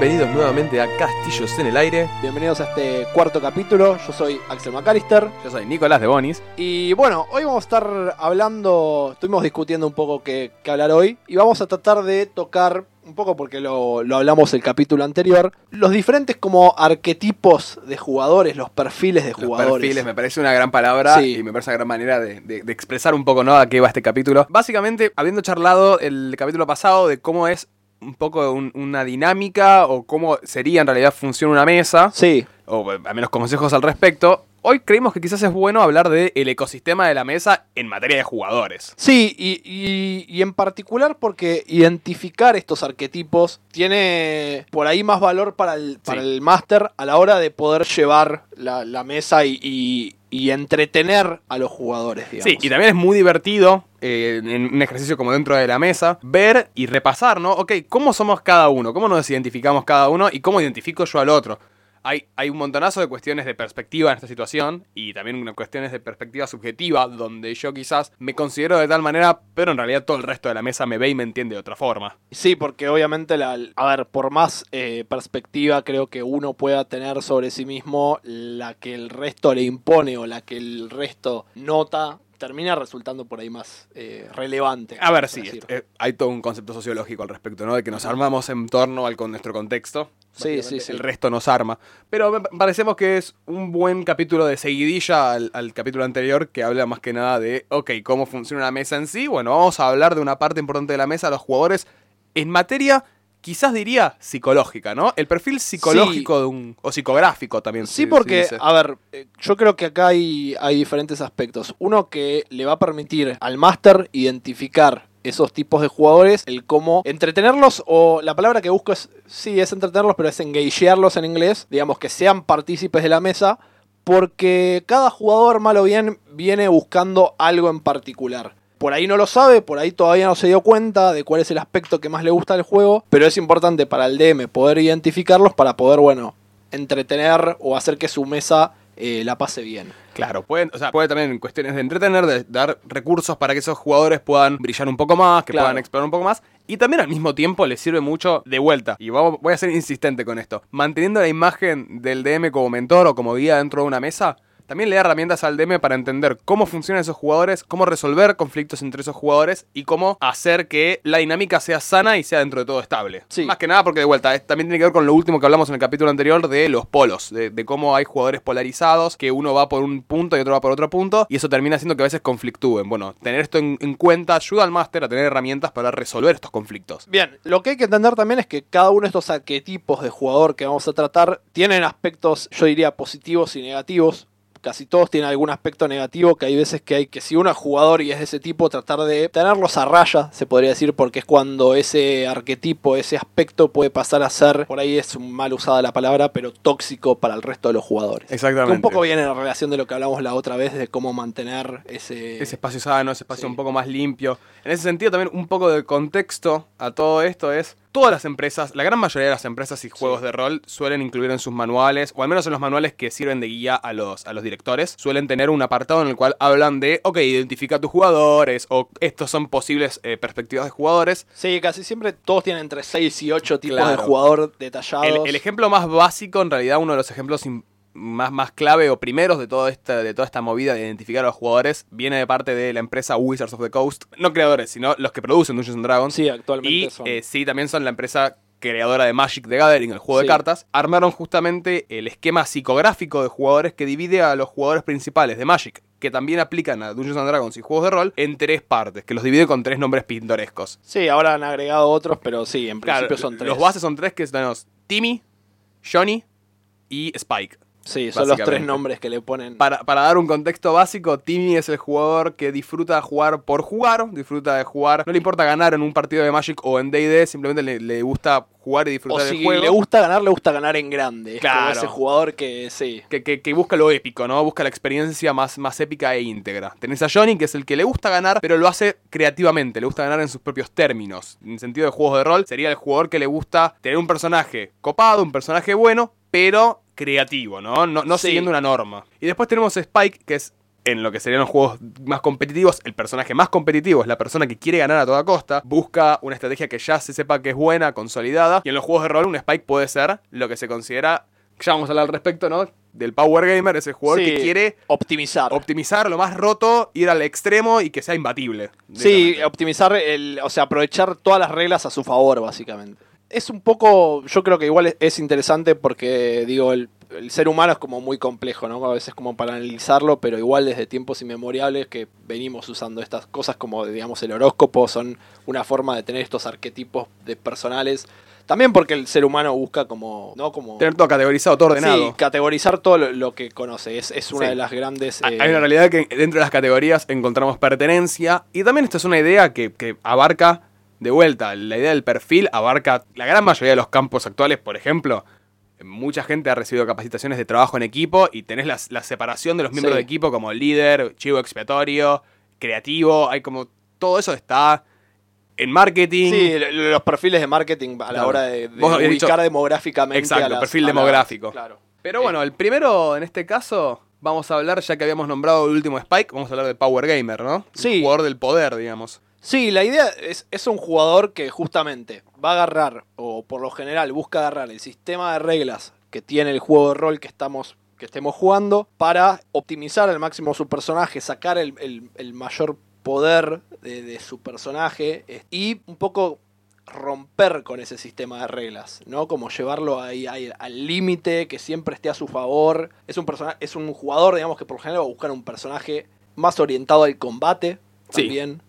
bienvenidos nuevamente a Castillos en el Aire. Bienvenidos a este cuarto capítulo. Yo soy Axel McAllister. Yo soy Nicolás de Bonis. Y bueno, hoy vamos a estar hablando, estuvimos discutiendo un poco qué, qué hablar hoy. Y vamos a tratar de tocar un poco porque lo, lo hablamos el capítulo anterior, los diferentes como arquetipos de jugadores, los perfiles de Los jugadores. perfiles me parece una gran palabra Sí. y me parece una gran manera de, de- de expresar un poco ¿no? a qué va este capítulo. Básicamente, habiendo charlado el capítulo pasado de cómo es un poco un- una dinámica o cómo sería en realidad funciona una mesa, Sí, o al menos consejos al respecto, hoy creímos que quizás es bueno hablar del ecosistema de la mesa en materia de jugadores. Sí, y, y- y en particular porque identificar estos arquetipos tiene por ahí más valor para el, para Sí. el máster a la hora de poder llevar la, la mesa y, y- y entretener a los jugadores, digamos. Sí, y también es muy divertido, eh, en un ejercicio como dentro de la mesa, ver y repasar, ¿no? Ok, ¿cómo somos cada uno? ¿Cómo nos identificamos cada uno? ¿Y cómo identifico yo al otro? Hay, hay un montonazo de cuestiones de perspectiva en esta situación y también cuestiones de perspectiva subjetiva donde yo quizás me considero de tal manera, pero en realidad todo el resto de la mesa me ve y me entiende de otra forma. Sí, porque obviamente, a ver, por más eh, perspectiva creo que uno pueda tener sobre sí mismo, la que el resto le impone o la que el resto nota, termina resultando por ahí más eh, relevante. A ver, sí, eh, hay todo un concepto sociológico al respecto, ¿no? De que nos armamos en torno al con nuestro contexto. Sí, sí, sí. El resto nos arma. Pero me parecemos que es un buen capítulo de seguidilla al, al capítulo anterior que habla más que nada de, ok, cómo funciona una mesa en sí. Bueno, vamos a hablar de una parte importante de la mesa, los jugadores, en materia, quizás diría, psicológica, ¿no? El perfil psicológico de un... o psicográfico también. Sí, porque, a ver, eh, yo creo que acá hay, hay diferentes aspectos. Uno que le va a permitir al máster identificar esos tipos de jugadores, el cómo entretenerlos, o la palabra que busco es, sí, es entretenerlos, pero es engagearlos en inglés, digamos que sean partícipes de la mesa, porque cada jugador, mal o bien, viene buscando algo en particular. Por ahí no lo sabe, por ahí todavía no se dio cuenta de cuál es el aspecto que más le gusta del juego, pero es importante para el DM poder identificarlos para poder, bueno, entretener o hacer que su mesa eh, la pase bien. Claro, pueden, o sea, puede también en cuestiones de entretener, de dar recursos para que esos jugadores puedan brillar un poco más, que Claro. puedan explorar un poco más. Y también al mismo tiempo les sirve mucho de vuelta. Y vamos- voy a ser insistente con esto. Manteniendo la imagen del DM como mentor o como guía dentro de una mesa, también le da herramientas al DM para entender cómo funcionan esos jugadores, cómo resolver conflictos entre esos jugadores y cómo hacer que la dinámica sea sana y sea dentro de todo estable. Sí. Más que nada porque de vuelta, también tiene que ver con lo último que hablamos en el capítulo anterior de los polos, de, de cómo hay jugadores polarizados, que uno va por un punto y otro va por otro punto, y eso termina haciendo que a veces conflictúen. Bueno, tener esto en, en cuenta ayuda al máster a tener herramientas para resolver estos conflictos. Bien, lo que hay que entender también es que cada uno de estos arquetipos de jugador que vamos a tratar tienen aspectos, yo diría, positivos y negativos. Casi todos tienen algún aspecto negativo que hay veces que hay que si uno es jugador y es de ese tipo tratar de tenerlos a raya, se podría decir, porque es cuando ese arquetipo, ese aspecto puede pasar a ser, por ahí es mal usada la palabra, pero tóxico para el resto de los jugadores. Que Exactamente. un poco viene en relación de lo que hablamos la otra vez de cómo mantener ese... ese espacio sano, ese espacio Sí. un poco más limpio. En ese sentido, también un poco de contexto a todo esto es. Todas las empresas, la gran mayoría de las empresas y juegos de rol suelen incluir en sus manuales, o al menos en los manuales que sirven de guía a los, a los directores, suelen tener un apartado en el cual hablan de, ok, identifica a tus jugadores, o estos son posibles eh, perspectivas de jugadores. Sí, casi siempre todos tienen entre 6 y 8 tipos Claro. de jugador detallados. El, el ejemplo más básico, en realidad, uno de los ejemplos más, más clave o primeros de, todo esta, de toda esta movida de identificar a los jugadores, viene de parte de la empresa Wizards of the Coast. No creadores, sino los que producen Dungeons and Dragons. Sí, actualmente Y son. eh, sí, también son la empresa creadora de Magic the Gathering, el juego Sí. de cartas. Armaron justamente el esquema psicográfico de jugadores que divide a los jugadores principales de Magic, que también aplican a Dungeons and Dragons y juegos de rol, en tres partes, que los divide con tres nombres pintorescos. Sí, ahora han agregado otros, pero sí, en Claro, principio son tres. Los bases son tres, que tenemos Timmy, Johnny y Spike. Sí, son los tres nombres que le ponen. Para, para dar un contexto básico, Timmy es el jugador que disfruta de jugar por jugar, disfruta de jugar, no le importa ganar en un partido de Magic o en D&D, simplemente le, le gusta jugar y o disfrutar si del juego. le gusta ganar, le gusta ganar en grande. Es Claro. ese jugador que sí. que, que- que busca lo épico, ¿no? Busca la experiencia más, más épica e íntegra. Tenés a Johnny, que es el que le gusta ganar, pero lo hace creativamente, le gusta ganar en sus propios términos. En sentido de juegos de rol, sería el jugador que le gusta tener un personaje copado, un personaje bueno, pero creativo, ¿no? No, no Sí. siguiendo una norma. Y después tenemos Spike, que es en lo que serían los juegos más competitivos, el personaje más competitivo es la persona que quiere ganar a toda costa, busca una estrategia que ya se sepa que es buena, consolidada, y en los juegos de rol un Spike puede ser lo que se considera, ya vamos a hablar al respecto, ¿no? Del Power Gamer, ese jugador Sí, que quiere optimizar. optimizar lo más roto, ir al extremo y que sea imbatible. Sí, optimizar, el, o sea, aprovechar todas las reglas a su favor, básicamente. Es un poco, yo creo que igual es, es interesante porque, digo, el, el ser humano es como muy complejo, ¿no? A veces como para analizarlo, pero igual desde tiempos inmemoriales que venimos usando estas cosas como, digamos, el horóscopo, son una forma de tener estos arquetipos de personales. También porque el ser humano busca como, ¿no? Como... Tener todo categorizado, todo ordenado. Sí, categorizar todo lo, lo que conoce. Es, es una Sí. de las grandes... Hay eh, hay una realidad que dentro de las categorías encontramos pertenencia y también esta es una idea que, que abarca de vuelta, la idea del perfil abarca la gran mayoría de los campos actuales, por ejemplo, mucha gente ha recibido capacitaciones de trabajo en equipo y tenés la, la separación de los miembros Sí. de equipo como líder, chivo expiatorio, creativo, hay como todo eso está en marketing. Sí, los perfiles de marketing a la hora de, ubicar dicho- demográficamente. Exacto, a las- perfil a la- demográfico. claro. Pero bueno, el primero en este caso vamos a hablar, ya que habíamos nombrado el último Spike, vamos a hablar de Power Gamer, ¿no? Sí. Jugador del poder, digamos. Sí, la idea es, es un jugador que justamente va a agarrar, o por lo general busca agarrar el sistema de reglas que tiene el juego de rol que estamos que estemos jugando para optimizar al máximo su personaje, sacar el, el- el mayor poder de, de su personaje y un poco romper con ese sistema de reglas, ¿no? Como llevarlo ahí, ahí al límite, que siempre esté a su favor. Es un persona, es un jugador, digamos, que por lo general va a buscar un personaje más orientado al combate Sí. también.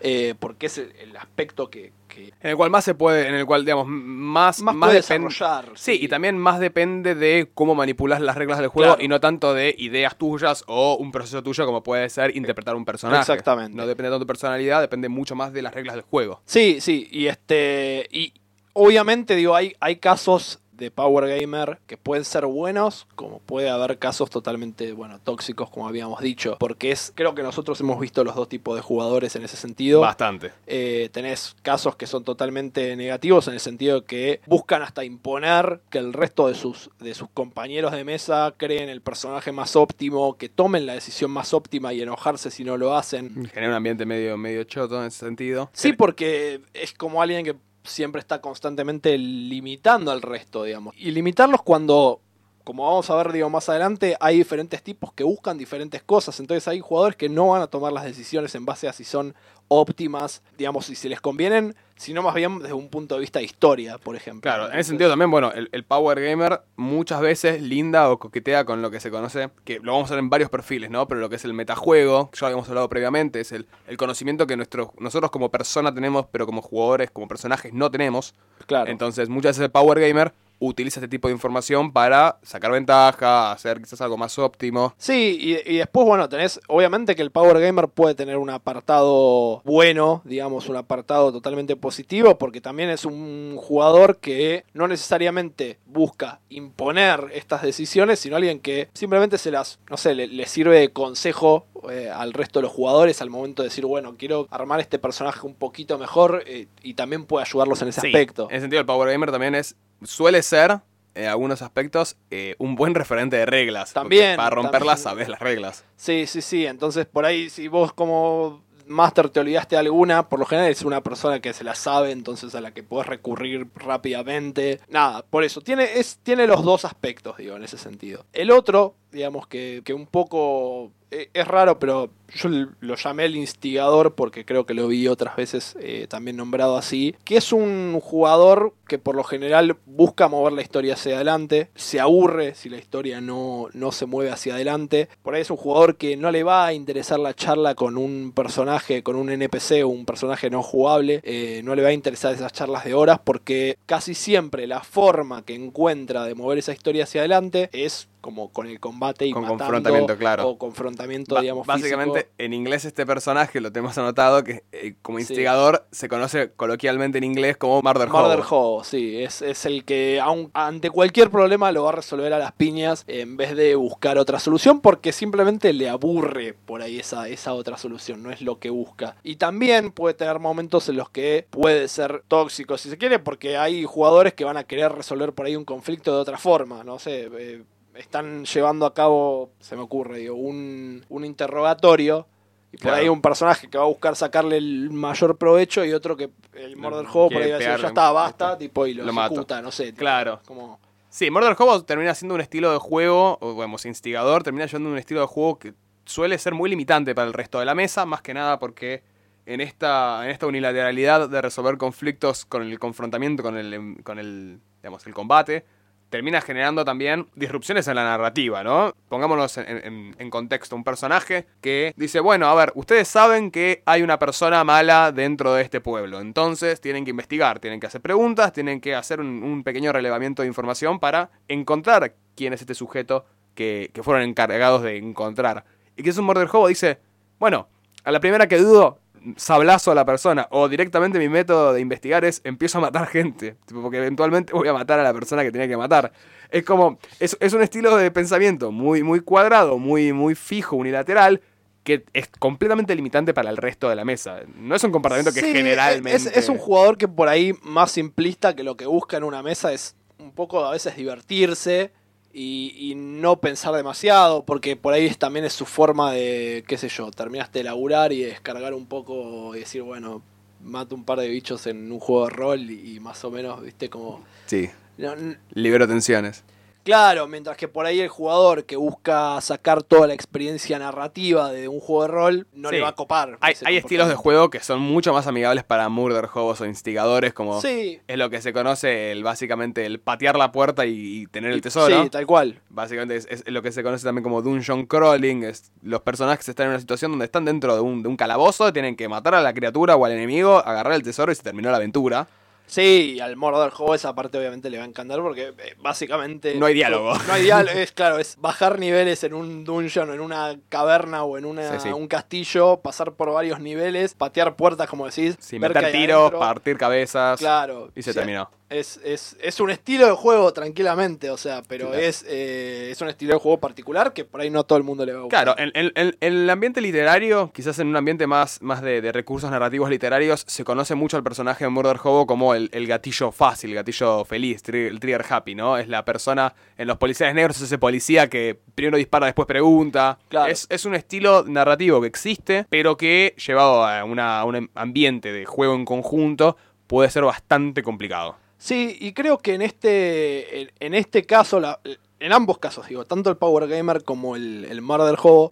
Eh, porque es el, aspecto que, que En el cual más se puede, en el cual, digamos, más, más, más puede depen- desarrollar. Sí, y también más depende de cómo manipulas las reglas del juego Claro. y no tanto de ideas tuyas o un proceso tuyo como puede ser interpretar un personaje. Exactamente. No depende tanto de tu personalidad, depende mucho más de las reglas del juego. Sí, sí, y este. Y obviamente, digo, hay, hay casos de Power Gamer que pueden ser buenos, como puede haber casos totalmente, bueno, tóxicos, como habíamos dicho. Porque es. Creo que nosotros hemos visto los dos tipos de jugadores en ese sentido. Bastante. Eh, tenés casos que son totalmente negativos en el sentido que buscan hasta imponer que el resto de sus, de sus compañeros de mesa creen el personaje más óptimo, que tomen la decisión más óptima y enojarse si no lo hacen. Genera un ambiente medio, medio choto en ese sentido. Sí, porque es como alguien que siempre está constantemente limitando al resto, digamos. Y limitarlos cuando, como vamos a ver, digo, más adelante, hay diferentes tipos que buscan diferentes cosas. Entonces hay jugadores que no van a tomar las decisiones en base a si son óptimas, digamos, si les convienen, sino más bien desde un punto de vista de historia, por ejemplo. Claro, en ese sentido también, bueno, el, el Power Gamer muchas veces linda o coquetea con lo que se conoce, que lo vamos a ver en varios perfiles, ¿no? Pero lo que es el metajuego, que ya habíamos hablado previamente, es el, el conocimiento que nuestro, nosotros como persona tenemos, pero como jugadores, como personajes no tenemos. Claro. Entonces, muchas veces el Power Gamer utiliza este tipo de información para sacar ventaja, hacer quizás algo más óptimo. Sí, y, y después, bueno, tenés, obviamente que el Power Gamer puede tener un apartado bueno, digamos, un apartado totalmente positivo, porque también es un jugador que no necesariamente busca imponer estas decisiones, sino alguien que simplemente se las, no sé, le, le sirve de consejo eh, al resto de los jugadores al momento de decir, bueno, quiero armar este personaje un poquito mejor eh, y también puede ayudarlos en ese Sí, aspecto. En ese sentido, el Power Gamer también es, suele ser, en algunos aspectos, eh, un buen referente de reglas. También, Para romperlas, también. sabes las reglas. Sí, sí, sí. Entonces, por ahí, si vos como Master te olvidaste alguna, por lo general es una persona que se la sabe, entonces a la que puedes recurrir rápidamente. Nada, por eso. Tiene, es, tiene los dos aspectos, digo, en ese sentido. El otro, digamos que, que un poco eh, es raro, pero yo lo llamé el instigador porque creo que lo vi otras veces eh, también nombrado así, que es un jugador que por lo general busca mover la historia hacia adelante, se aburre si la historia no, no se mueve hacia adelante, por ahí es un jugador que no le va a interesar la charla con un personaje, con un NPC o un personaje no jugable, eh, no le va a interesar esas charlas de horas porque casi siempre la forma que encuentra de mover esa historia hacia adelante es como con el combate y Con matando, confrontamiento, claro. o confrontamiento Ba- digamos básicamente, físico. en inglés este personaje, lo tenemos anotado, que eh, como Sí. instigador se conoce coloquialmente en inglés como Murder Murder Hobo. Hobo, sí, es, es el que aun- ante cualquier problema lo va a resolver a las piñas en vez de buscar otra solución porque simplemente le aburre por ahí esa, esa otra solución, no es lo que busca. Y también puede tener momentos en los que puede ser tóxico si se quiere porque hay jugadores que van a querer resolver por ahí un conflicto de otra forma, no sé. eh, están llevando a cabo, se me ocurre, digo, un, un interrogatorio. Y por Claro. ahí un personaje que va a buscar sacarle el mayor provecho y otro que el del juego por ahí va a decir, ya está, basta, tipo, y lo, ejecuta, no sé. tipo, Claro. Como, Sí, Murder Hobo termina siendo un estilo de juego, o digamos, instigador, termina siendo un estilo de juego que suele ser muy limitante para el resto de la mesa, más que nada porque en esta, en esta unilateralidad de resolver conflictos con el confrontamiento, con el, con el, digamos, el combate, termina generando también disrupciones en la narrativa, ¿no? Pongámonos en, contexto, un personaje que dice, bueno, a ver, ustedes saben que hay una persona mala dentro de este pueblo, entonces tienen que investigar, tienen que hacer preguntas, tienen que hacer un, un pequeño relevamiento de información para encontrar quién es este sujeto que, que fueron encargados de encontrar. Y que es un murder hobo, dice, bueno, a la primera que dudo, sablazo a la persona. O directamente mi método de investigar es empiezo a matar gente. tipo, Porque eventualmente voy a matar a la persona que tenía que matar. Es como, es, es un estilo de pensamiento muy, muy cuadrado, muy, muy fijo, unilateral, que es completamente limitante para el resto de la mesa. No es un comportamiento que Sí, generalmente... Es, es un jugador que por ahí más simplista que lo que busca en una mesa es un poco a veces divertirse y, y no pensar demasiado, porque por ahí es- también es su forma de, qué sé yo, terminaste de laburar y descargar un poco y decir, bueno, mato un par de bichos en un juego de rol y, y más o menos, viste, como... Sí, no, libero tensiones. Claro, mientras que por ahí el jugador que busca sacar toda la experiencia narrativa de un juego de rol no Sí. le va a copar. Hay, estilos de juego que son mucho más amigables para murder hobos o instigadores, como Sí, es lo que se conoce el, básicamente el patear la puerta y, y tener el tesoro. sí, tal cual. Básicamente es, es lo que se conoce también como dungeon crawling. Es los personajes están en una situación donde están dentro de un, de un calabozo, tienen que matar a la criatura o al enemigo, agarrar el tesoro y se terminó la aventura. Sí, y al Mordor juego esa parte obviamente le va a encantar porque eh, básicamente... No hay diálogo. No hay diálogo, es claro, es bajar niveles en un dungeon, en una caverna o en una, Sí, sí. un castillo, pasar por varios niveles, patear puertas como decís, qué meter tiros, adentro. partir cabezas. Claro. Y se terminó. Es, es, es un estilo de juego tranquilamente, o sea, pero Claro. es, eh, es un estilo de juego particular que por ahí no todo el mundo le va a gustar. Claro, en, en- en- en el ambiente literario, quizás en un ambiente más, más de, de recursos narrativos literarios, se conoce mucho al personaje de Murder Hobo como el, el gatillo fácil, el gatillo feliz, tri- el trigger happy, ¿no? Es la persona, en los policías negros es ese policía que primero dispara, después pregunta. Claro. Es, es un estilo narrativo que existe, pero que llevado a, una- a un ambiente de juego en conjunto puede ser bastante complicado. Sí, y creo que en este, en, este caso, la- en ambos casos, digo, tanto el Power Gamer como el, el Mar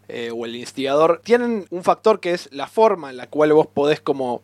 eh, o el Instigador, tienen un factor que es la forma en la cual vos podés como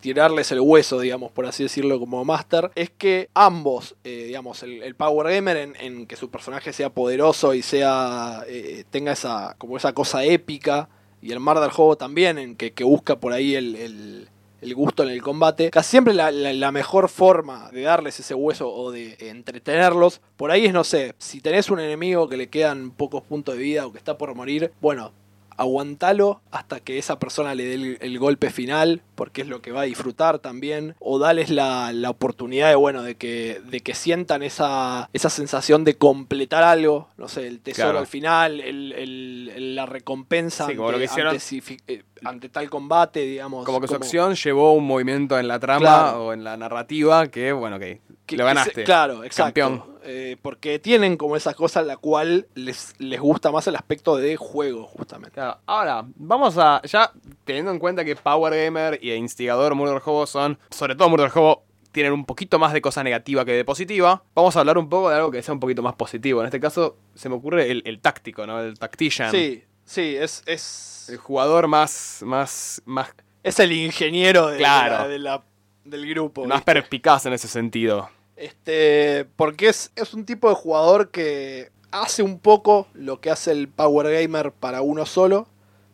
tirarles el hueso, digamos, por así decirlo, como Master, es que ambos, eh, digamos, el, el Power Gamer en, en que su personaje sea poderoso y sea eh, tenga esa como esa cosa épica, y el Mar del Juego también, en que, que busca por ahí el- el, el gusto en el combate. Casi siempre la, la- la mejor forma de darles ese hueso o de entretenerlos, por ahí es, no sé, si tenés un enemigo que le quedan pocos puntos de vida o que está por morir, bueno, aguantalo hasta que esa persona le dé el, el golpe final, porque es lo que va a disfrutar también, o dales la, la oportunidad de, bueno, de que, de que sientan esa, esa sensación de completar algo, no sé, el tesoro Claro. al final, el- el- la recompensa Sí, como lo que hicieron- ante, eh, ante tal combate, digamos. Como que su acción llevó un movimiento en la trama Claro. o en la narrativa que, bueno, que, que- lo que ganaste. se- claro, exacto. Campeón. Eh, porque tienen como esa cosa en la cual les, les gusta más el aspecto de juego, justamente. Claro, Ahora, vamos a. Ya teniendo en cuenta que Power Gamer y Instigador Murder Hobo son. Sobre todo Murder Hobo tienen un poquito más de cosa negativa que de positiva. Vamos a hablar un poco de algo que sea un poquito más positivo. En este caso, se me ocurre el, el táctico, ¿no? El tactician. Sí, sí, es, es, El jugador más. más. más, es el ingeniero de, Claro. la- de la- del grupo. más ¿viste? perspicaz en ese sentido. Este, porque es, es un tipo de jugador que hace un poco lo que hace el Power Gamer para uno solo,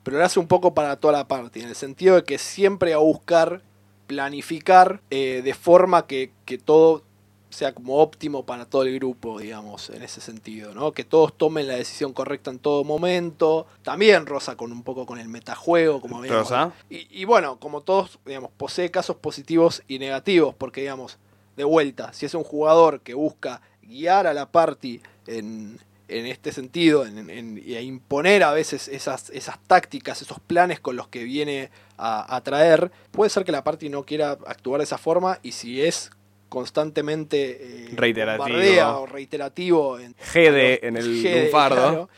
pero lo hace un poco para toda la party, en el sentido de que siempre va a buscar planificar eh, de forma que, que todo sea como óptimo para todo el grupo, digamos, en ese sentido, ¿no? Que todos tomen la decisión correcta en todo momento. También rosa con un poco con el metajuego, como habíamos Rosa. y, y bueno, como todos, digamos, posee casos positivos y negativos, porque digamos, de vuelta, si es un jugador que busca guiar a la party en, en este sentido, en, imponer a veces esas, esas tácticas, esos planes con los que viene a, a traer, puede ser que la party no quiera actuar de esa forma, y si es constantemente eh, Reiterativo. o reiterativo en, GD en el GD, lunfardo. claro,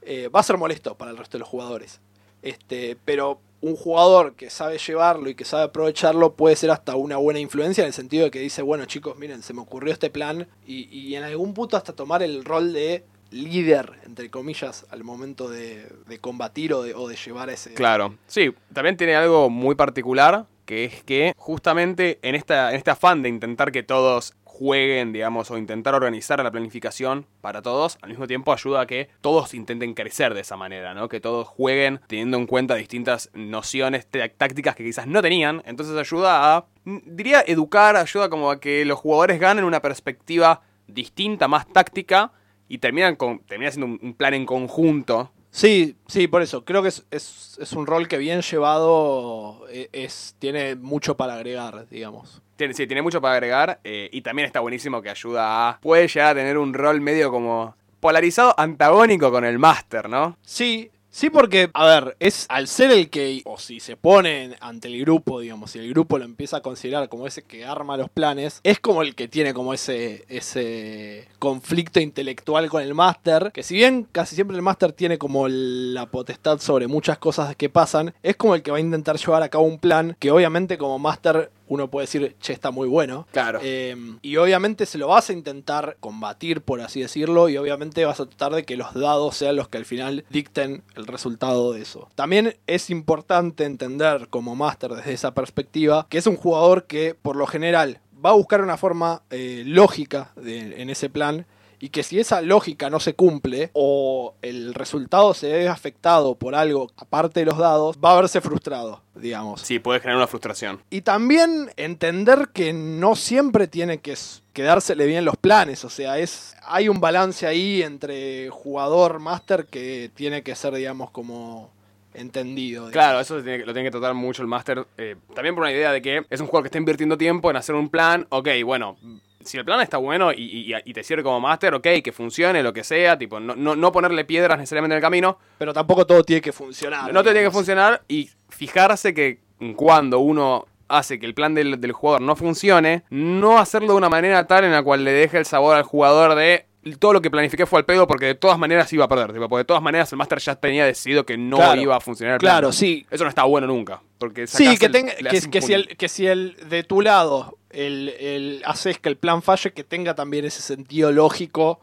eh, va a ser molesto para el resto de los jugadores. Este, pero un jugador que sabe llevarlo y que sabe aprovecharlo puede ser hasta una buena influencia en el sentido de que dice, bueno chicos, miren, se me ocurrió este plan y, y en algún punto hasta tomar el rol de líder, entre comillas, al momento de, de combatir o de, o de llevar ese... Claro, sí, también tiene algo muy particular, que es que justamente en, esta, en este afán de intentar que todos jueguen, digamos, o intentar organizar la planificación para todos, al mismo tiempo ayuda a que todos intenten crecer de esa manera, ¿no? Que todos jueguen teniendo en cuenta distintas nociones tá- tácticas que quizás no tenían, entonces ayuda a, diría, educar, ayuda como a que los jugadores ganen una perspectiva distinta, más táctica, y terminan con, termina siendo un plan en conjunto Sí, sí, por eso. Creo que es, es- es un rol que bien llevado eh, es, tiene mucho para agregar, digamos. Tiene, sí, tiene mucho para agregar eh, y también está buenísimo que ayuda a... Puede llegar a tener un rol medio como polarizado, antagónico con el máster, ¿no? Sí, sí, porque, a ver, es al ser el que, o si se pone ante el grupo, digamos, si el grupo lo empieza a considerar como ese que arma los planes, es como el que tiene como ese, ese conflicto intelectual con el máster, que si bien casi siempre el máster tiene como la potestad sobre muchas cosas que pasan, es como el que va a intentar llevar a cabo un plan que obviamente como máster uno puede decir, che, está muy bueno. Claro. Eh, y obviamente se lo vas a intentar combatir, por así decirlo, y obviamente vas a tratar de que los dados sean los que al final dicten el resultado de eso. También es importante entender como máster desde esa perspectiva que es un jugador que por lo general va a buscar una forma eh, lógica de- en ese plan y que si esa lógica no se cumple o el resultado se ve afectado por algo aparte de los dados, va a verse frustrado, digamos. Sí, puede generar una frustración. Y también entender que no siempre tiene que quedársele bien los planes. O sea, es. Hay un balance ahí entre jugador máster que tiene que ser, digamos, como entendido. digamos. Claro, eso tiene que- lo tiene que tratar mucho el máster. eh, también por una idea de que es un jugador que está invirtiendo tiempo en hacer un plan. Ok, bueno, si el plan está bueno y, y- y te sirve como máster, ok, que funcione, lo que sea. Tipo, no, no, no ponerle piedras necesariamente en el camino. Pero tampoco todo tiene que funcionar. No te tiene que funcionar y fijarse que cuando uno hace que el plan del, del jugador no funcione, no hacerlo de una manera tal en la cual le deje el sabor al jugador de todo lo que planifiqué fue al pedo porque de todas maneras iba a perder. tipo, porque de todas maneras el máster ya tenía decidido que no Claro. iba a funcionar. el plan. Claro, sí. Eso no está bueno nunca. Porque Sí, que, el- tenga, que, que si el, que si el de tu lado el, el haces que el plan falle, que tenga también ese sentido lógico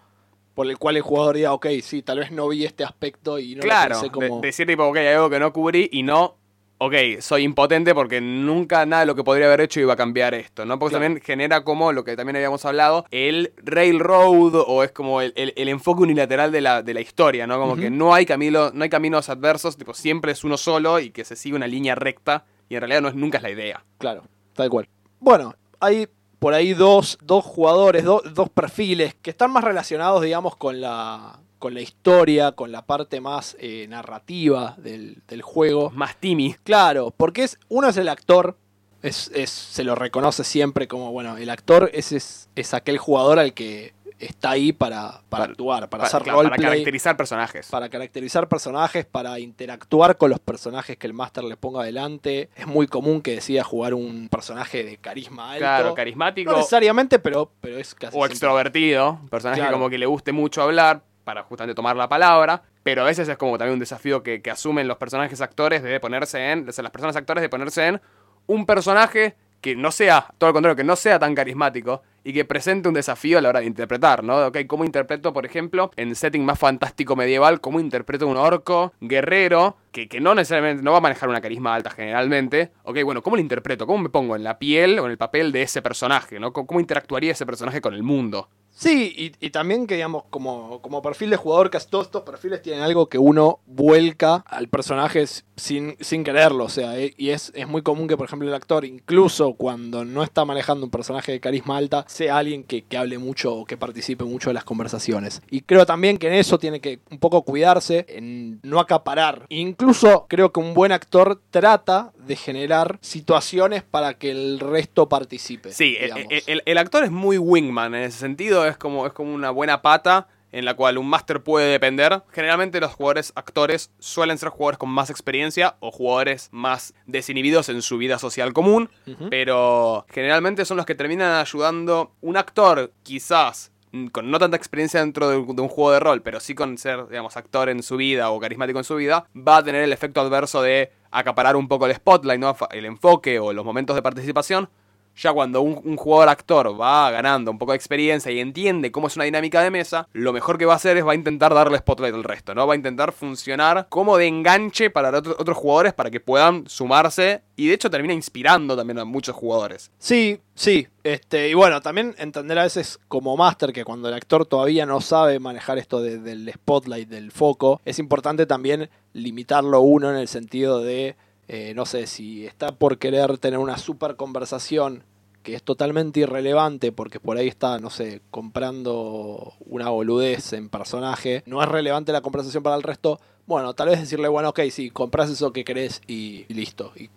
por el cual el jugador diga, ok, sí, tal vez no vi este aspecto y no lo Claro, pensé de- como... decir tipo, ok, hay algo que no cubrí y no, ok, soy impotente porque nunca nada de lo que podría haber hecho iba a cambiar esto, ¿no? Porque Claro. también genera como lo que también habíamos hablado, el railroad o es como el, el- el enfoque unilateral de la, de la historia, ¿no? Como que no hay, camino, no hay caminos adversos, tipo, siempre es uno solo y que se sigue una línea recta y en realidad no es, nunca es la idea. Claro, tal cual. Bueno, hay por ahí dos, dos jugadores, do- dos perfiles que están más relacionados, digamos, con la, con la historia, con la parte más eh, narrativa del, del juego. Más Timmy. Claro, porque es, uno es el actor, es, es- se lo reconoce siempre como, bueno, el actor es, es, es aquel jugador al que está ahí para, para Para- actuar, para, pa- hacer claro, para caracterizar personajes. para caracterizar personajes, para interactuar con los personajes que el máster le ponga adelante. Es muy común que decida jugar un personaje de carisma alto. Claro, carismático. No necesariamente, pero, pero es casi o siempre. extrovertido, un personaje Claro. como que le guste mucho hablar para justamente tomar la palabra, pero a veces es como también un desafío que, que asumen los personajes actores de ponerse en, o sea, las personas actores de ponerse en un personaje que no sea, todo lo contrario, que no sea tan carismático y que presente un desafío a la hora de interpretar, ¿no? Ok, ¿cómo interpreto, por ejemplo, en setting más fantástico medieval, cómo interpreto un orco guerrero que, que no necesariamente, no va a manejar una carisma alta generalmente? Ok, bueno, ¿cómo lo interpreto? ¿Cómo me pongo en la piel o en el papel de ese personaje, ¿no? ¿Cómo, interactuaría ese personaje con el mundo? Sí, y, y también que digamos, como, como perfil de jugador, casi todos estos perfiles tienen algo que uno vuelca al personaje sin, sin quererlo. O sea, e- y es, es muy común que, por ejemplo, el actor, incluso cuando no está manejando un personaje de carisma alta, sea alguien que, que hable mucho o que participe mucho de las conversaciones. Y creo también que en eso tiene que un poco cuidarse, en no acaparar. Incluso creo que un buen actor trata de generar situaciones para que el resto participe. Sí, el, el- el actor es muy wingman en ese sentido, es como, es como una buena pata en la cual un máster puede depender. Generalmente los jugadores actores suelen ser jugadores con más experiencia o jugadores más desinhibidos en su vida social común, pero generalmente son los que terminan ayudando un actor quizás con no tanta experiencia dentro de, un juego de rol, pero sí con ser, digamos, actor en su vida o carismático en su vida, va a tener el efecto adverso de acaparar un poco el spotlight, ¿no? el enfoque o los momentos de participación, ya cuando un, jugador actor va ganando un poco de experiencia y entiende cómo es una dinámica de mesa, lo mejor que va a hacer es va a intentar darle spotlight al resto, ¿no? Va a intentar funcionar como de enganche para otros jugadores para que puedan sumarse y de hecho termina inspirando también a muchos jugadores. Sí, sí. Este, y bueno, también entender a veces como máster que cuando el actor todavía no sabe manejar esto del spotlight, del foco, es importante también limitarlo uno en el sentido de eh, no sé, si está por querer tener una super conversación que es totalmente irrelevante porque por ahí está, no sé, comprando una boludez en personaje, no es relevante la conversación para el resto, bueno, tal vez decirle, bueno, ok, sí, compras eso que querés y, listo, y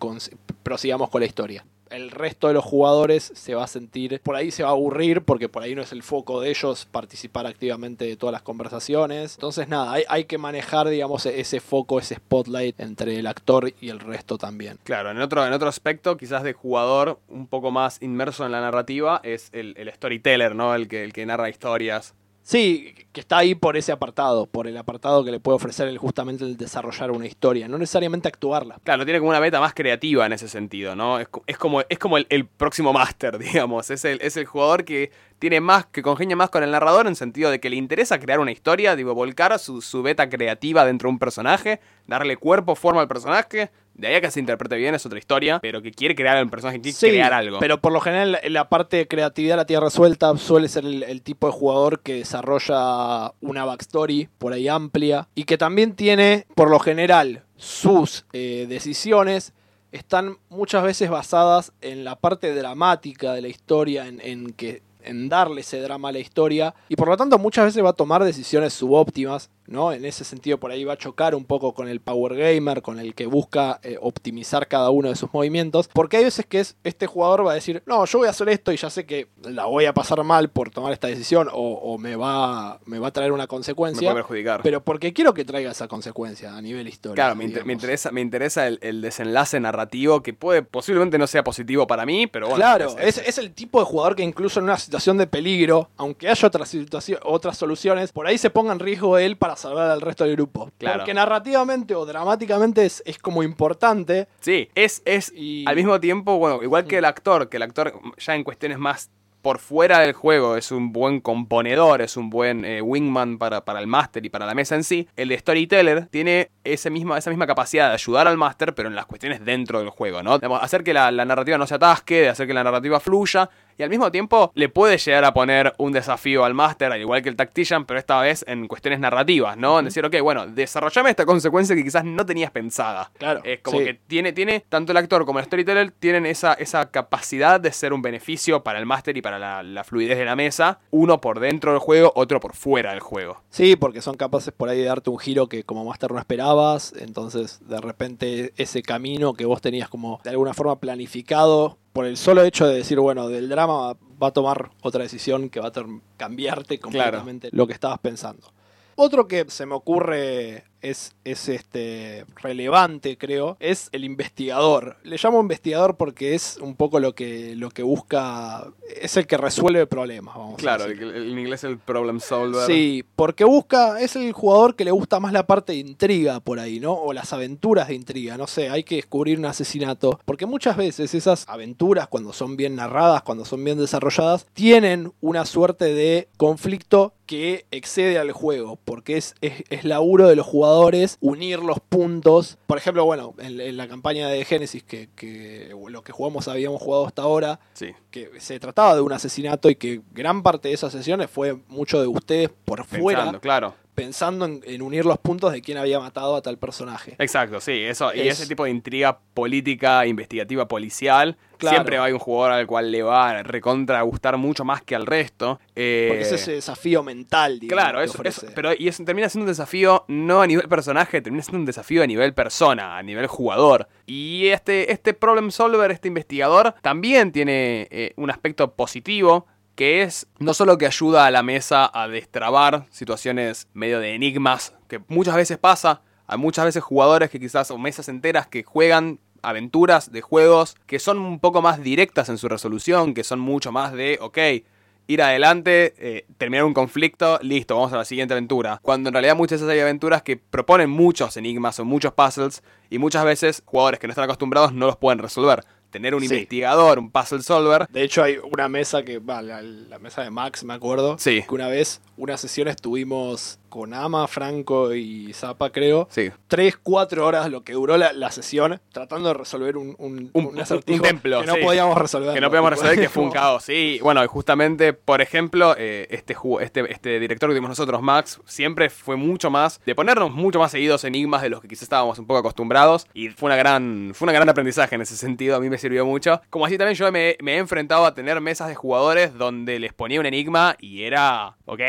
prosigamos con la historia el resto de los jugadores se va a sentir, por ahí se va a aburrir porque por ahí no es el foco de ellos participar activamente de todas las conversaciones. Entonces nada, hay, hay que manejar, digamos, ese foco, ese spotlight entre el actor y el resto también. Claro, en otro, en otro aspecto, quizás de jugador un poco más inmerso en la narrativa, es el, el storyteller, ¿no? El que, el que narra historias. Sí, que está ahí por ese apartado, por el apartado que le puede ofrecer el, justamente el desarrollar una historia, no necesariamente actuarla. Claro, tiene como una beta más creativa en ese sentido, ¿no? Es, como, es como el, próximo máster, digamos. Es el, es el jugador que tiene más, que congenia más con el narrador en sentido de que le interesa crear una historia, digo, volcar su, su beta creativa dentro de un personaje, darle cuerpo, forma al personaje, de ahí a que se interprete bien es otra historia, pero que quiere crear un personaje, quiere crear algo. Pero por lo general, la parte de creatividad la tierra suelta suele ser el, tipo de jugador que desarrolla una backstory por ahí amplia y que también tiene, por lo general, sus eh, decisiones están muchas veces basadas en la parte dramática de la historia, en, en que en darle ese drama a la historia y por lo tanto muchas veces va a tomar decisiones subóptimas ¿no? En ese sentido por ahí va a chocar un poco con el Power Gamer, con el que busca eh, optimizar cada uno de sus movimientos, porque hay veces que es, este jugador va a decir, no, yo voy a hacer esto y ya sé que la voy a pasar mal por tomar esta decisión o, me, va, me va a traer una consecuencia. Me perjudicar. Pero porque quiero que traiga esa consecuencia a nivel histórico. Claro, me, interesa, me interesa el, desenlace narrativo que puede, posiblemente no sea positivo para mí, pero bueno. Claro, es, es, el tipo de jugador que incluso en una situación de peligro, aunque haya otras, otras soluciones, por ahí se ponga en riesgo él para salvar al resto del grupo. Claro. Porque narrativamente o dramáticamente es, es como importante. Sí, es, es al mismo tiempo, bueno, igual que el actor, que el actor ya en cuestiones más por fuera del juego es un buen componedor, es un buen eh, wingman para, para, el máster y para la mesa en sí, el de Storyteller tiene ese misma, esa misma capacidad de ayudar al máster, pero en las cuestiones dentro del juego, ¿no? hacer que la, la, narrativa no se atasque, de hacer que la narrativa fluya y al mismo tiempo le puede llegar a poner un desafío al máster, al igual que el Tactician, pero esta vez en cuestiones narrativas, ¿no? En decir, ok, bueno, desarrollame esta consecuencia que quizás no tenías pensada. Claro. Es como que tiene, tiene, tanto el actor como el storyteller tienen esa, esa capacidad de ser un beneficio para el máster y para la, la fluidez de la mesa, uno por dentro del juego, otro por fuera del juego. Sí, porque son capaces por ahí de darte un giro que como máster no esperabas, entonces de repente ese camino que vos tenías como de alguna forma planificado por el solo hecho de decir, bueno, del drama va a tomar otra decisión que va a cambiarte completamente lo que estabas pensando. Otro que se me ocurre es, es este, relevante, creo, es el investigador. Le llamo investigador porque es un poco lo que, lo que busca, es el que resuelve problemas, vamos claro, a decir. Claro, en inglés el problem solver. Sí, porque busca, es el jugador que le gusta más la parte de intriga por ahí, ¿no? O las aventuras de intriga, no sé, hay que descubrir un asesinato, porque muchas veces esas aventuras, cuando son bien narradas, cuando son bien desarrolladas, tienen una suerte de conflicto que excede al juego, porque es, es, es laburo de los jugadores unir los puntos. Por ejemplo, bueno, en, la campaña de Génesis, que, lo que jugamos habíamos jugado hasta ahora, que se trataba de un asesinato y que gran parte de esas sesiones fue mucho de ustedes por fuera. Claro pensando en, unir los puntos de quién había matado a tal personaje. Exacto, sí, eso, y ese tipo de intriga política, investigativa, policial, siempre hay un jugador al cual le va a recontra gustar mucho más que al resto. Eh, Porque es ese desafío mental, digamos. Claro, eso, pero y eso termina siendo un desafío no a nivel personaje, termina siendo un desafío a nivel persona, a nivel jugador. Y este, este problem solver, este investigador, también tiene eh, un aspecto positivo que es no solo que ayuda a la mesa a destrabar situaciones medio de enigmas, que muchas veces pasa, hay muchas veces jugadores que quizás, o mesas enteras que juegan aventuras de juegos que son un poco más directas en su resolución, que son mucho más de, ok, ir adelante, eh, terminar un conflicto, listo, vamos a la siguiente aventura. Cuando en realidad muchas veces hay aventuras que proponen muchos enigmas o muchos puzzles y muchas veces jugadores que no están acostumbrados no los pueden resolver. Tener un Sí. investigador, un puzzle solver, De hecho, hay una mesa que, va, la, la mesa de Max, me acuerdo. Sí. Que una vez, una sesión estuvimos con Ama, Franco y Zapa, creo. sí, Tres, cuatro horas lo que duró la, la sesión, tratando de resolver un, un, Un- un acertijo un templo, que no sí. podíamos resolver. que no podíamos resolver, que fue un caos. Sí, bueno, justamente, por ejemplo, eh, este, este, este director que tuvimos nosotros, Max, siempre fue mucho más, de ponernos mucho más seguidos enigmas de los que quizás estábamos un poco acostumbrados. Y fue una gran, fue una gran aprendizaje en ese sentido, a mí me sirvió mucho. Como así también yo me, me he enfrentado a tener mesas de jugadores donde les ponía un enigma y era, ok.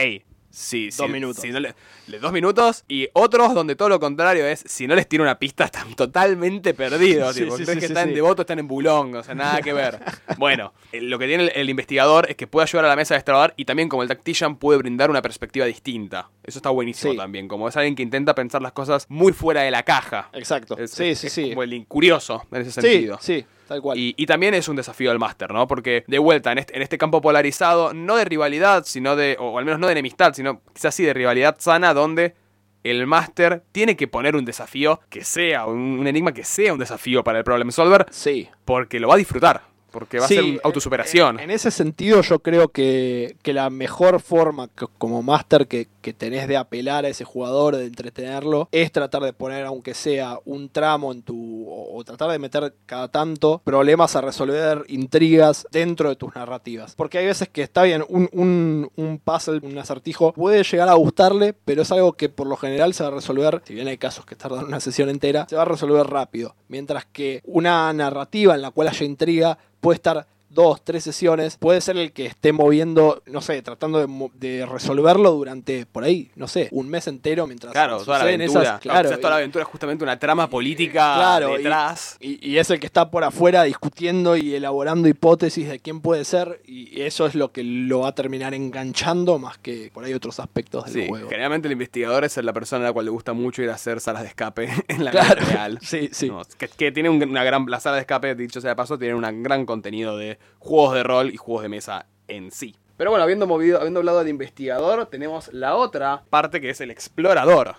Sí, Dos sí, minutos. si no le- le- dos minutos y otros donde todo lo contrario es si no les tiro una pista están totalmente perdidos Sí, tipo, sí, sí, que sí, están sí. de voto están en Bulón o sea nada que ver bueno eh, lo que tiene el, el investigador es que puede ayudar a la mesa a destrabar y también como el tactician puede brindar una perspectiva distinta eso está buenísimo Sí. también como es alguien que intenta pensar las cosas muy fuera de la caja Exacto. Es- sí, sí, es sí. como el curioso en ese Sí, sentido sí, tal cual. y, y también es un desafío al máster, ¿no? Porque de vuelta, en este, en este campo polarizado, no de rivalidad, sino de, o al menos no de enemistad, sino quizás sí de rivalidad sana, donde el máster tiene que poner un desafío que sea, un, un enigma que sea un desafío para el problem solver, sí. porque lo va a disfrutar, porque va Sí, a ser autosuperación. En, en ese sentido, yo creo que, que la mejor forma que- como máster que, que tenés de apelar a ese jugador, de entretenerlo, es tratar de poner, aunque sea un tramo en tu. o, o tratar de meter cada tanto problemas a resolver, intrigas dentro de tus narrativas. Porque hay veces que está bien, un, un, un puzzle, un acertijo, puede llegar a gustarle, pero es algo que por lo general se va a resolver, si bien hay casos que tardan una sesión entera, se va a resolver rápido. Mientras que una narrativa en la cual haya intriga puede estar dos, tres sesiones, puede ser el que esté moviendo, no sé, tratando de, de resolverlo durante, por ahí, no sé, un mes entero mientras Claro, toda la aventura. esas- claro, toda la aventura es justamente una trama política Claro, y- detrás. y, y es el que está por afuera discutiendo y elaborando hipótesis de quién puede ser, y eso es lo que lo va a terminar enganchando más que por ahí otros aspectos del Sí, juego. generalmente el investigador es la persona a la cual le gusta mucho ir a hacer salas de escape en la Claro, vida real. sí, sí. No, que, que tiene un- una gran. La sala de escape, dicho sea de paso, tiene un gran contenido de juegos de rol y juegos de mesa en sí. Pero bueno, habiendo movido, habiendo hablado del investigador, tenemos la otra parte que es el explorador.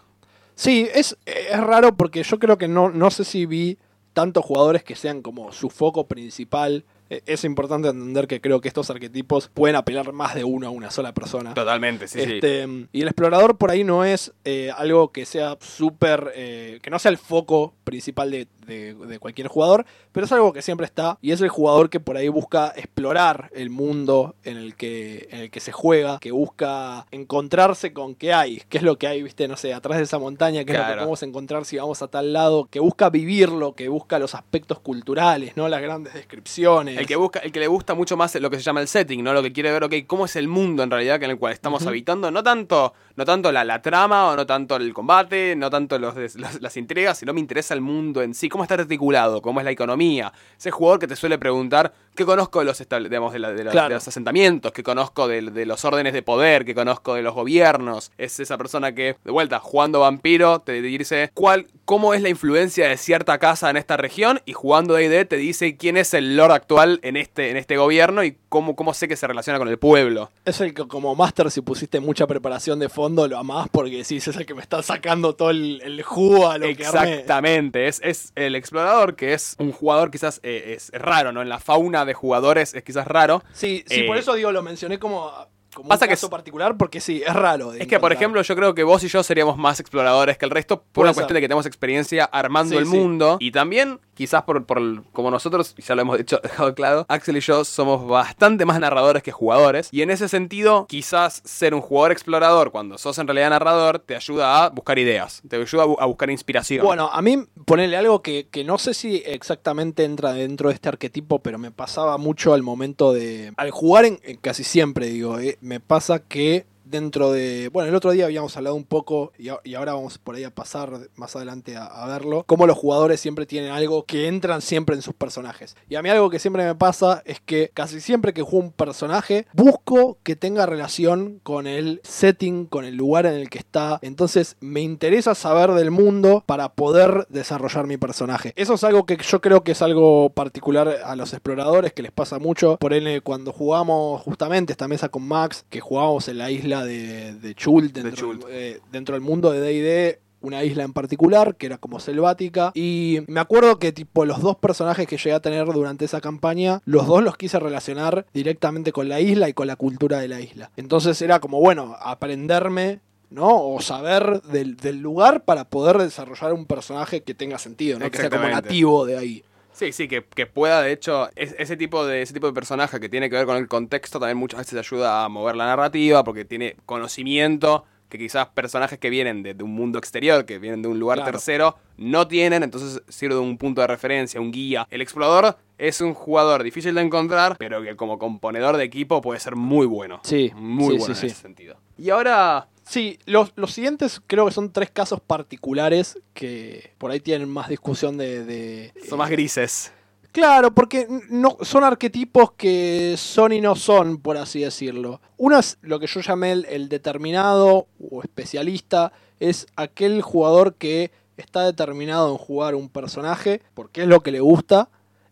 Sí, es, es raro porque yo creo que no, no sé si vi tantos jugadores que sean como su foco principal. Eh, Es importante entender que creo que estos arquetipos pueden apelar más de uno a una sola persona. Totalmente, sí, sí. Este, Y el explorador por ahí no es eh, algo que sea súper. eh, que no sea el foco principal de, de- de cualquier jugador, pero es algo que siempre está. Y es el jugador que por ahí busca explorar el mundo en el que, en el que se juega, que busca encontrarse con qué hay, qué es lo que hay, viste, no sé, atrás de esa montaña, qué es lo que podemos encontrar si vamos a tal lado, que busca vivirlo, que busca los aspectos culturales, ¿no? Las grandes descripciones. El que, busca, el que le gusta mucho más lo que se llama el setting, ¿no? Lo que quiere ver, ok, cómo es el mundo en realidad en el cual estamos habitando. No tanto, no tanto la, la trama, o no tanto el combate, no tanto los, los- las intrigas, sino me interesa el mundo en sí, cómo está articulado, cómo es la economía. Ese jugador que te suele preguntar qué conozco de los, digamos, de, la- de la- Claro. de los asentamientos, qué conozco de, de los órdenes de poder, qué conozco de los gobiernos. Es esa persona que, de vuelta, jugando vampiro, te dice cuál, cómo es la influencia de cierta casa en esta región y jugando D&D te dice quién es el lord actual en este, en este gobierno y cómo, cómo sé que se relaciona con el pueblo. Es el que como máster si pusiste mucha preparación de fondo lo amás porque decís es el que me está sacando todo el, el jugo a lo que armé. Exactamente, es, es el explorador que es un jugador quizás eh, es raro, ¿no? En la fauna de jugadores es quizás raro. Sí, sí, Eh, por eso digo, lo mencioné como, como pasa un que caso es- particular porque sí, es raro. de Es que, por ejemplo, yo creo que vos y yo seríamos más exploradores que el resto por Puede una cuestión de que tenemos experiencia armando Sí, el sí. mundo. Y también, quizás por, por como nosotros, ya lo hemos dicho, dejado claro, Axel y yo somos bastante más narradores que jugadores. Y en ese sentido, quizás ser un jugador explorador cuando sos en realidad narrador te ayuda a buscar ideas, te ayuda a, bu- a buscar inspiración. Bueno, a mí ponerle algo que, que no sé si exactamente entra dentro de este arquetipo, pero me pasaba mucho al momento de... Al jugar en, en casi siempre, digo, eh, me pasa que dentro de. Bueno, el otro día habíamos hablado un poco, y, ahora vamos por ahí a pasar más adelante a, verlo, cómo los jugadores siempre tienen algo que entran siempre en sus personajes. Y a mí algo que siempre me pasa es que casi siempre que juego un personaje, busco que tenga relación con el setting, con el lugar en el que está. Entonces me interesa saber del mundo para poder desarrollar mi personaje. Eso es algo que yo creo que es algo particular a los exploradores, que les pasa mucho. Por ende, cuando jugamos justamente esta mesa con Max, que jugábamos en la isla de, de Chult, dentro, Chult. eh, dentro del mundo de D&D, una isla en particular que era como selvática y me acuerdo que tipo los dos personajes que llegué a tener durante esa campaña los dos los quise relacionar directamente con la isla y con la cultura de la isla entonces era como bueno aprenderme ¿no? O saber del, del lugar para poder desarrollar un personaje que tenga sentido, ¿no? Que sea como nativo de ahí. Sí, sí, que, que pueda, de hecho, es- ese, tipo de, ese tipo de personaje que tiene que ver con el contexto también muchas veces ayuda a mover la narrativa porque tiene conocimiento que quizás personajes que vienen de, de un mundo exterior, que vienen de un lugar Claro. tercero, no tienen, entonces sirve de un punto de referencia, un guía. El explorador es un jugador difícil de encontrar, pero que como componedor de equipo puede ser muy bueno. Sí, Muy sí, bueno sí, en sí. ese sentido. Y ahora, Sí, los, los siguientes creo que son tres casos particulares que por ahí tienen más discusión de... de- son más grises. Claro, porque no, son arquetipos que son y no son, por así decirlo. Uno es lo que yo llamé el, el determinado o especialista, es aquel jugador que está determinado en jugar un personaje porque es lo que le gusta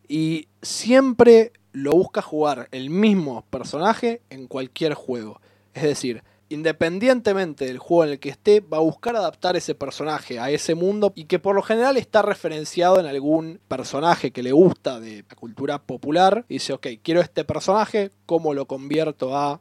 y siempre lo busca jugar el mismo personaje en cualquier juego. Es decir, independientemente del juego en el que esté, va a buscar adaptar ese personaje a ese mundo y que por lo general está referenciado en algún personaje que le gusta de la cultura popular. Y dice, ok, quiero este personaje, ¿cómo lo convierto a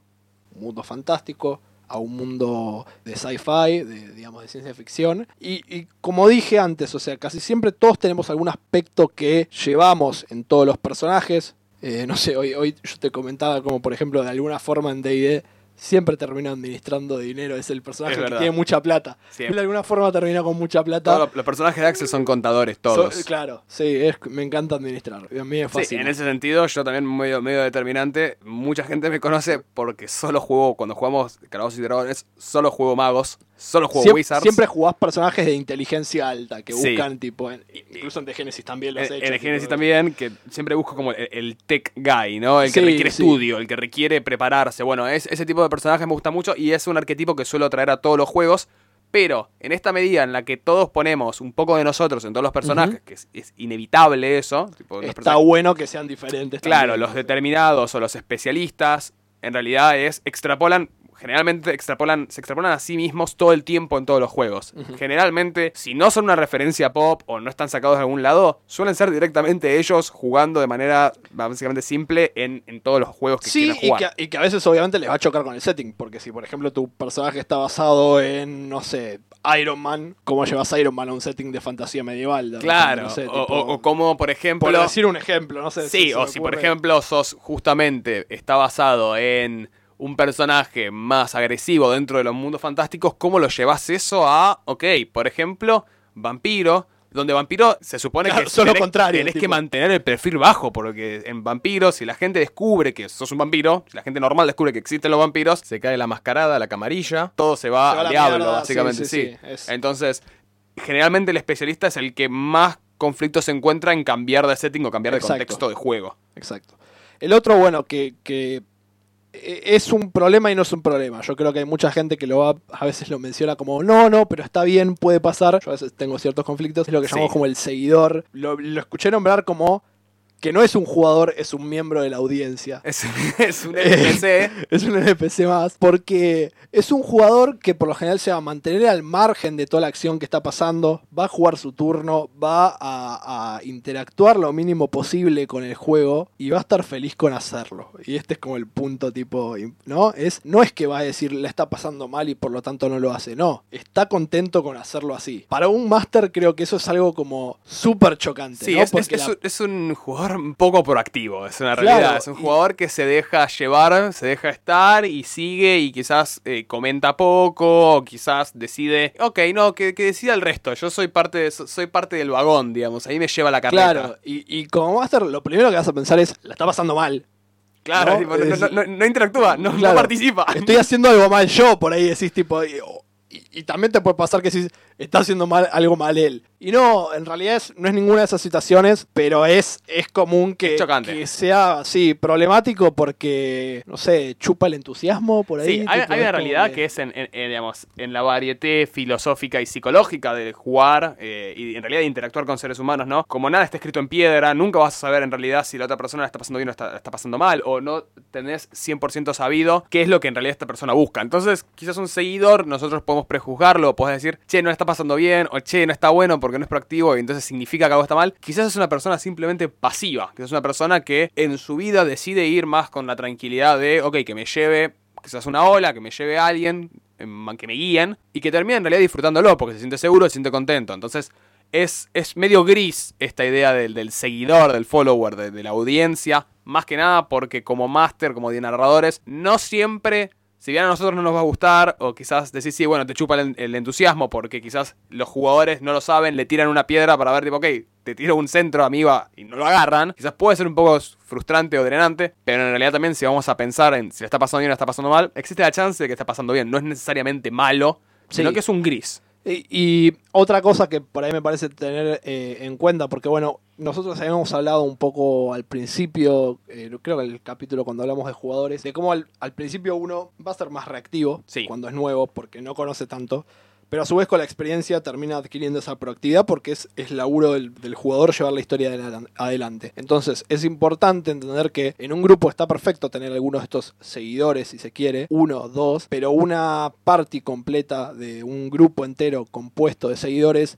un mundo fantástico? a un mundo de sci-fi, de, digamos, de ciencia ficción. Y, como dije antes, o sea, casi siempre todos tenemos algún aspecto que llevamos en todos los personajes. Eh, no sé, hoy, hoy yo te comentaba como, por ejemplo, de alguna forma en D&D siempre termina administrando dinero. Es el personaje Es que tiene mucha plata. Siempre. De alguna forma termina con mucha plata. Todos los, personajes de Axel son contadores, todos. So- claro, sí, es- me encanta administrar. A mí me Sí, en ese sentido, yo también medio, medio determinante. Mucha gente me conoce porque solo juego, cuando jugamos Calabozos y Dragones, solo juego magos, solo juego Wizards. Siempre jugás personajes de inteligencia alta que Sí. buscan, tipo, en- incluso en The Genesis también los en, he hecho. en tipo, Genesis también, que siempre busco como el, el tech guy, ¿no? El que Sí, requiere sí. estudio, el que requiere prepararse. Bueno, es, ese tipo de personajes me gusta mucho y es un arquetipo que suelo traer a todos los juegos. Pero en esta medida en la que todos ponemos un poco de nosotros en todos los personajes, que es, es inevitable eso, tipo, Está personajes- bueno que sean diferentes. Claro, también. los determinados o los especialistas, en realidad es extrapolan, generalmente extrapolan, se extrapolan a sí mismos todo el tiempo en todos los juegos. Generalmente, si no son una referencia pop o no están sacados de algún lado, suelen ser directamente ellos jugando de manera básicamente simple en, en todos los juegos que Sí, quieran y jugar. que, y que a veces obviamente les va a chocar con el setting, porque si por ejemplo tu personaje está basado en, no sé, Iron Man, ¿cómo llevas a Iron Man a un setting de fantasía medieval? De? Claro, No sé, o, tipo, o- o como por ejemplo... por decir un ejemplo, no sé. Sí, o si por ejemplo sos justamente, está basado en un personaje más agresivo dentro de los mundos fantásticos, ¿cómo lo llevas eso a, ok, por ejemplo, vampiro? Donde vampiro se supone Claro, que son lo tenés, contrario, tenés que mantener el perfil bajo, porque en vampiro, si la gente descubre que sos un vampiro, si la gente normal descubre que existen los vampiros, se cae la mascarada, la camarilla, todo se va Se va a al diablo, mierda, básicamente, sí, sí. sí, sí, es- Entonces, generalmente el especialista es el que más conflictos se encuentra en cambiar de setting o cambiar de contexto de juego. Exacto. El otro, bueno, que, que es un problema y no es un problema. Yo creo que hay mucha gente que lo va, a veces lo menciona como, no, no, pero está bien, puede pasar. Yo a veces tengo ciertos conflictos. Es lo que Sí. llamamos como el seguidor. Lo, lo escuché nombrar como que no es un jugador, es un miembro de la audiencia. Es, es un NPC. Es un NPC más. Porque es un jugador que por lo general se va a mantener al margen de toda la acción que está pasando. Va a jugar su turno. Va a, a interactuar lo mínimo posible con el juego. Y va a estar feliz con hacerlo. Y este es como el punto tipo. ¿No? Es, no es que va a decir la está pasando mal y por lo tanto no lo hace. No. Está contento con hacerlo así. Para un máster creo que eso es algo como súper chocante. Sí, ¿no? es, es- Porque es la- un, es un jugador poco proactivo, es una Claro, realidad. Es un y- jugador que se deja llevar, se deja estar y sigue y quizás eh, comenta poco, o quizás decide, ok, no, que, que decida el resto. Yo soy parte, de- soy parte del vagón, digamos, ahí me lleva la carreta. Claro, y, y como máster lo primero que vas a pensar es, la está pasando mal. Claro, ¿no? tipo, no, interactúa, no, participa. estoy haciendo algo mal yo, por ahí decís tipo... Y, y- también te puede pasar que si está haciendo mal, algo mal él. Y no, en realidad es- no es ninguna de esas situaciones, pero es, es común que, Es chocante. que sea, sí, problemático porque, no sé, chupa el entusiasmo por ahí. Sí, hay, hay una realidad que es en, en- en, digamos, en la varieté filosófica y psicológica de jugar eh, y en realidad de interactuar con seres humanos, ¿no? Como nada está escrito en piedra, nunca vas a saber en realidad si la otra persona la está pasando bien o está, la está pasando mal, o no tenés 100% sabido qué es lo que en realidad esta persona busca. Entonces, quizás un seguidor, nosotros podemos prejuzgarlo, podés decir, che, no está pasando bien, o che, no está bueno porque no es proactivo y entonces significa que algo está mal. Quizás es una persona simplemente pasiva, quizás es una persona que en su vida decide ir más con la tranquilidad de, ok, que me lleve quizás una ola, que me lleve a alguien, em, que me guíen, y que termine en realidad disfrutándolo, porque se siente seguro, se siente contento. Entonces, es, es medio gris esta idea del, del seguidor, del follower, de, de la audiencia, más que nada porque como máster, como de narradores, no siempre... Si bien a nosotros no nos va a gustar, o quizás decís, sí, bueno, te chupa el, el entusiasmo, porque quizás los jugadores no lo saben, le tiran una piedra para ver, tipo, ok, te tiro un centro, amiga, y no lo agarran. Quizás puede ser un poco frustrante o drenante, pero en realidad también si vamos a pensar en si está pasando bien o está pasando mal, existe la chance de que está pasando bien. No es necesariamente malo, sino Sí. que es un gris. Y, y otra cosa que por ahí me parece tener eh, en cuenta, porque bueno, nosotros habíamos hablado un poco al principio, eh, creo que el capítulo cuando hablamos de jugadores, de cómo al, al principio uno va a ser más reactivo Sí. cuando es nuevo, porque no conoce tanto. Pero a su vez con la experiencia termina adquiriendo esa proactividad porque es, es laburo del, del jugador llevar la historia adelan- adelante. Entonces es importante entender que en un grupo está perfecto tener algunos de estos seguidores, si se quiere, uno, dos, pero una party completa de un grupo entero compuesto de seguidores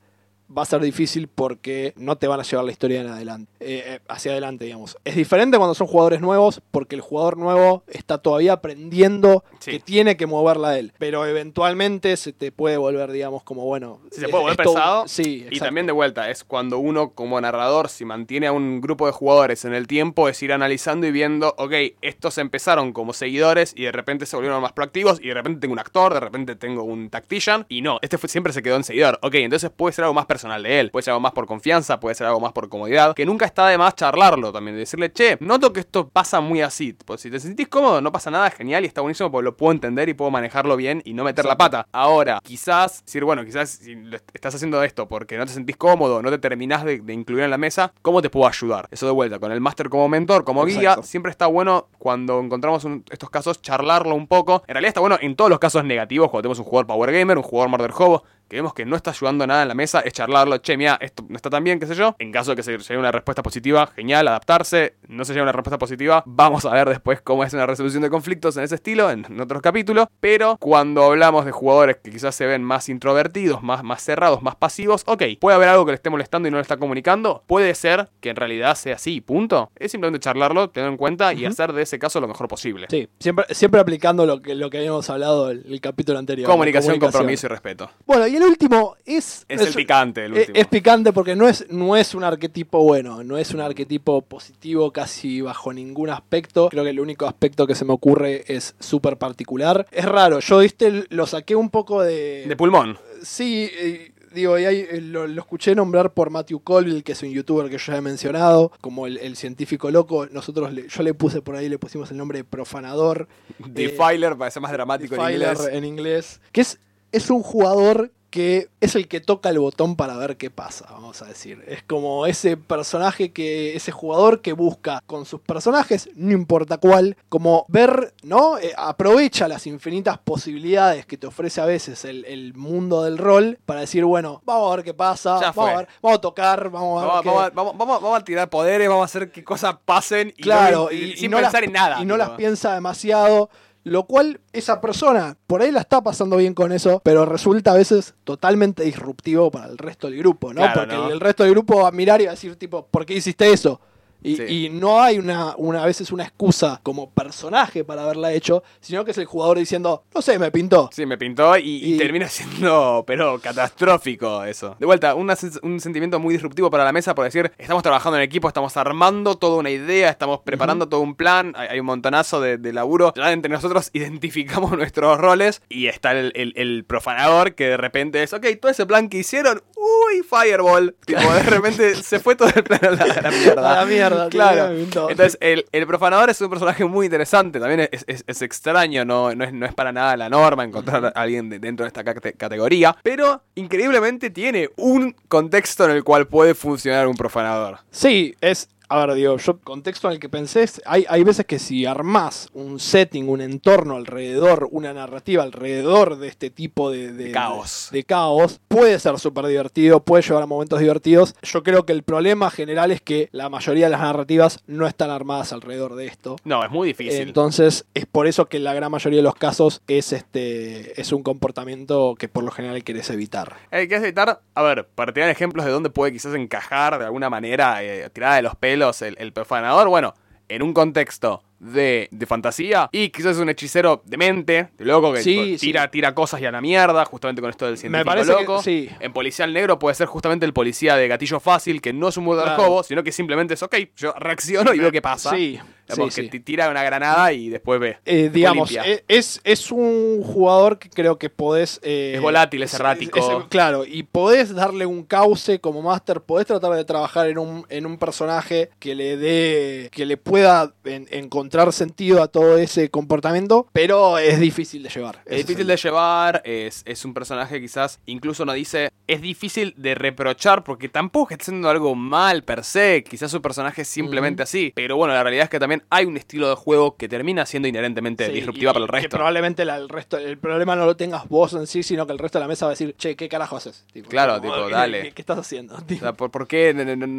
va a ser difícil porque no te van a llevar la historia en adelante, eh, eh, hacia adelante, digamos. Es diferente cuando son jugadores nuevos porque el jugador nuevo está todavía aprendiendo Sí. que tiene que moverla él, pero eventualmente se te puede volver, digamos, como bueno. Sí, se puede volver esto- pesado. Sí, Y exacto. también de vuelta, es cuando uno como narrador, si mantiene a un grupo de jugadores en el tiempo, es ir analizando y viendo, ok, estos empezaron como seguidores y de repente se volvieron más proactivos y de repente tengo un actor, de repente tengo un tactician y no, este fue- siempre se quedó en seguidor. Ok, entonces puede ser algo más personal de él, puede ser algo más por confianza, puede ser algo más por comodidad, que nunca está de más charlarlo también, de decirle, che, noto que esto pasa muy así, tipo, si te sentís cómodo, no pasa nada, genial y está buenísimo porque lo puedo entender y puedo manejarlo bien y no meter la pata. Ahora, quizás, decir, bueno, quizás si estás haciendo esto porque no te sentís cómodo, no te terminás de, de incluir en la mesa, ¿cómo te puedo ayudar? Eso de vuelta, con el máster como mentor, como guía, siempre está bueno cuando encontramos un- estos casos charlarlo un poco. En realidad está bueno en todos los casos negativos, cuando tenemos un jugador Power Gamer, un jugador Murder Hobo, que vemos que no está ayudando nada en la mesa, es charlarlo, che, mira, esto no está tan bien, qué sé yo. En caso de que se llegue una respuesta positiva, genial, adaptarse. No se llegue una respuesta positiva, vamos a ver después cómo es una resolución de conflictos en ese estilo, en, en otros capítulos. Pero cuando hablamos de jugadores que quizás se ven más introvertidos, más, más cerrados, más pasivos, ok, puede haber algo que le esté molestando y no le está comunicando. Puede ser que en realidad sea así, punto. Es simplemente charlarlo, tenerlo en cuenta y hacer de ese caso lo mejor posible. Sí, siempre, siempre aplicando lo que, lo que habíamos hablado el, el capítulo anterior. la Comunicación, compromiso y respeto. Bueno, y el último es... Es el picante, el último. Es picante porque no es, no es un arquetipo bueno, no es un arquetipo positivo casi bajo ningún aspecto. Creo que el único aspecto que se me ocurre es súper particular. Es raro, yo viste, lo saqué un poco de... De pulmón. Sí, eh, digo, y ahí, eh, lo, lo escuché nombrar por Matthew Colville, que es un youtuber que yo ya he mencionado, como el, el científico loco. Nosotros, le- yo le puse por ahí, le pusimos el nombre de profanador. Defiler, para ser más dramático en Defiler inglés. en inglés. Que es, es un jugador que es el que toca el botón para ver qué pasa, vamos a decir. Es como ese personaje que, ese jugador que busca con sus personajes, no importa cuál, como ver, ¿no? Eh, aprovecha las infinitas posibilidades que te ofrece a veces el, el mundo del rol para decir, bueno, vamos a ver qué pasa, vamos a, fue. ver- vamos a tocar, vamos a ver Vamos, qué- vamos a- vamos- a tirar poderes, vamos a hacer que cosas pasen y, Claro, no- y- y, y sin no pensar las, en nada. Y no tipo. las piensa demasiado. Lo cual esa persona por ahí la está pasando bien con eso, pero resulta a veces totalmente disruptivo para el resto del grupo, ¿no? Claro, Porque ¿no? El, el resto del grupo va a mirar y va a decir, tipo, ¿por qué hiciste eso? Y, Sí. y no hay una, una a veces una excusa como personaje para haberla hecho, sino que es el jugador diciendo, no sé, me pintó. Sí, me pintó y, y Y- termina siendo, pero catastrófico eso. De vuelta, una un sentimiento muy disruptivo para la mesa por decir, estamos trabajando en equipo, estamos armando toda una idea, estamos preparando todo un plan, hay, hay un montonazo de, de laburo. Ya entre nosotros identificamos nuestros roles y está el, el- el profanador que de repente es, ok, todo ese plan que hicieron, uy, fireball. Tipo, de repente se fue todo el plan a la, a la mierda. A la mierda. mierda. Claro. Entonces, el, el profanador es un personaje muy interesante. También es, es- es extraño, no, no, es, no es para nada la norma encontrar a alguien de- dentro de esta cate- categoría. Pero, increíblemente, tiene un contexto en el cual puede funcionar un profanador. Sí, es. A ver, digo, yo contexto en el que pensé es, hay, hay veces que si armás un setting, un entorno alrededor, una narrativa alrededor de este tipo de, de- De caos. de caos, puede ser súper divertido, puede llevar a momentos divertidos. Yo creo que el problema general es que la mayoría de las narrativas no están armadas alrededor de esto. No, es muy difícil. Entonces, es por eso que la gran mayoría de los casos es este es un comportamiento que por lo general querés evitar. Hay que evitar, a ver, para tirar ejemplos de dónde puede quizás encajar de alguna manera, eh, tirada de los pelos, el, el profanador, bueno, en un contexto de, de fantasía y quizás es un hechicero demente, de loco, que Sí, tipo, sí. tira, tira cosas y a la mierda, justamente con esto del científico parece que- loco. sí. En Policial Negro puede ser justamente el policía de gatillo fácil, que no es un murder Claro. hobo, sino que simplemente es, ok, yo reacciono y veo qué pasa. Sí, Digamos, sí, que sí. te tira una granada y después ve. Eh, después digamos, limpia. eh, es, es un jugador que creo que podés... eh, Es volátil, es errático. claro, y podés darle un cauce como máster, podés tratar de trabajar en un, en un personaje que le dé, que le pueda en- encontrar sentido a todo ese comportamiento, pero es difícil de llevar. Es difícil el- de llevar, es, es un personaje quizás, incluso nos dice, es difícil de reprochar porque tampoco está haciendo algo mal per se, quizás su personaje es simplemente así, pero bueno, la realidad es que también hay un estilo de juego que termina siendo inherentemente Sí, disruptiva y- para el y Que resto. probablemente la- el resto, el problema no lo tengas vos en sí, sino que el resto de la mesa va a decir, che, ¿qué carajo haces? Tipo, Claro, como, tipo, ¿qué- dale. ¿Qué, qué estás haciendo? O Tipo, sea, ¿por, por qué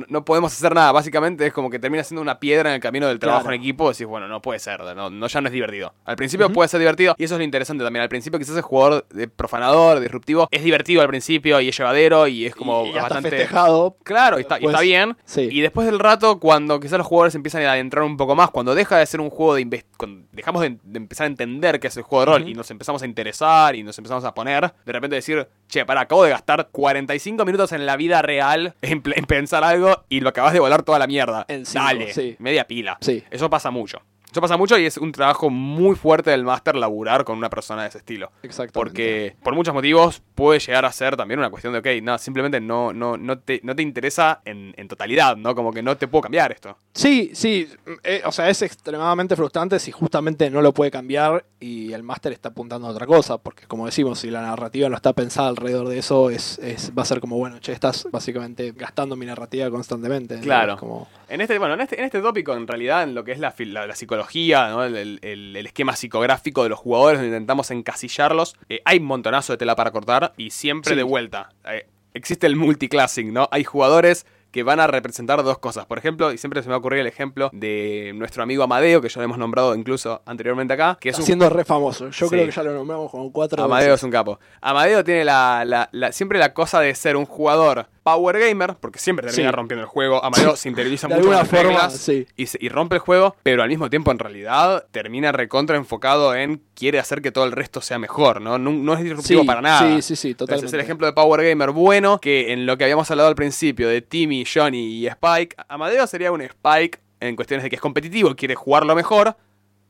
no, podemos hacer nada? Básicamente es como que termina siendo una piedra en el camino del trabajo Claro. en equipo. Decís, bueno, no puede ser, no, no- ya no es divertido. Al principio puede ser divertido y eso es lo interesante también. Al principio quizás el jugador de profanador, disruptivo, es divertido al principio y es llevadero y es como y, y bastante... festejado. Claro, y está, y bien. sí. Y después del rato, cuando quizás los jugadores empiezan a adentrar un poco más, cuando deja de ser un juego de cuando dejamos de, de empezar a entender qué es el juego de rol y nos empezamos a interesar y nos empezamos a poner, de repente decir, che, para, acabo de gastar 45 minutos en la vida real en, pensar algo y lo acabas de volar toda la mierda. En cinco, Dale, sí. media pila. Sí. Eso pasa mucho. Eso pasa mucho y es un trabajo muy fuerte del máster laburar con una persona de ese estilo. Exactamente. Porque por muchos motivos puede llegar a ser también una cuestión de, ok, no, simplemente no, no, no, te, no te interesa en, en totalidad, ¿no? Como que no te puedo cambiar esto. Sí, sí, eh, o sea, es extremadamente frustrante si justamente no lo puede cambiar y el máster está apuntando a otra cosa, porque como decimos, si la narrativa no está pensada alrededor de eso, es, es va a ser como, bueno, che, estás básicamente gastando mi narrativa constantemente. ¿no? Claro. Como, En este, bueno, en este, en este tópico, en realidad, en lo que es la, la, la psicología, ¿no? el, el- esquema psicográfico de los jugadores, donde intentamos encasillarlos, eh, hay un montonazo de tela para cortar y siempre Sí. de vuelta. eh, existe el multiclassing, ¿no? Hay jugadores que van a representar dos cosas. Por ejemplo, y siempre se me va a ocurrir el ejemplo de nuestro amigo Amadeo, que ya lo hemos nombrado incluso anteriormente acá, que es un siendo re famoso. Yo Sí. creo que ya lo nombramos como cuatro Amadeo veces. es un capo. Amadeo tiene la, la- la- siempre la cosa de ser un jugador power gamer, porque siempre termina Sí. rompiendo el juego. Amadeo se interioriza De mucho alguna las forma, reglas sí. y, se- y rompe el juego, pero al mismo tiempo en realidad termina recontra enfocado en quiere hacer que todo el resto sea mejor, ¿no? No, no es disruptivo Sí, para nada. sí, sí, sí, Entonces totalmente. es el ejemplo de Power Gamer bueno, que en lo que habíamos hablado al principio de Timmy, Johnny y Spike, Amadeo sería un Spike en cuestiones de que es competitivo, quiere jugarlo mejor,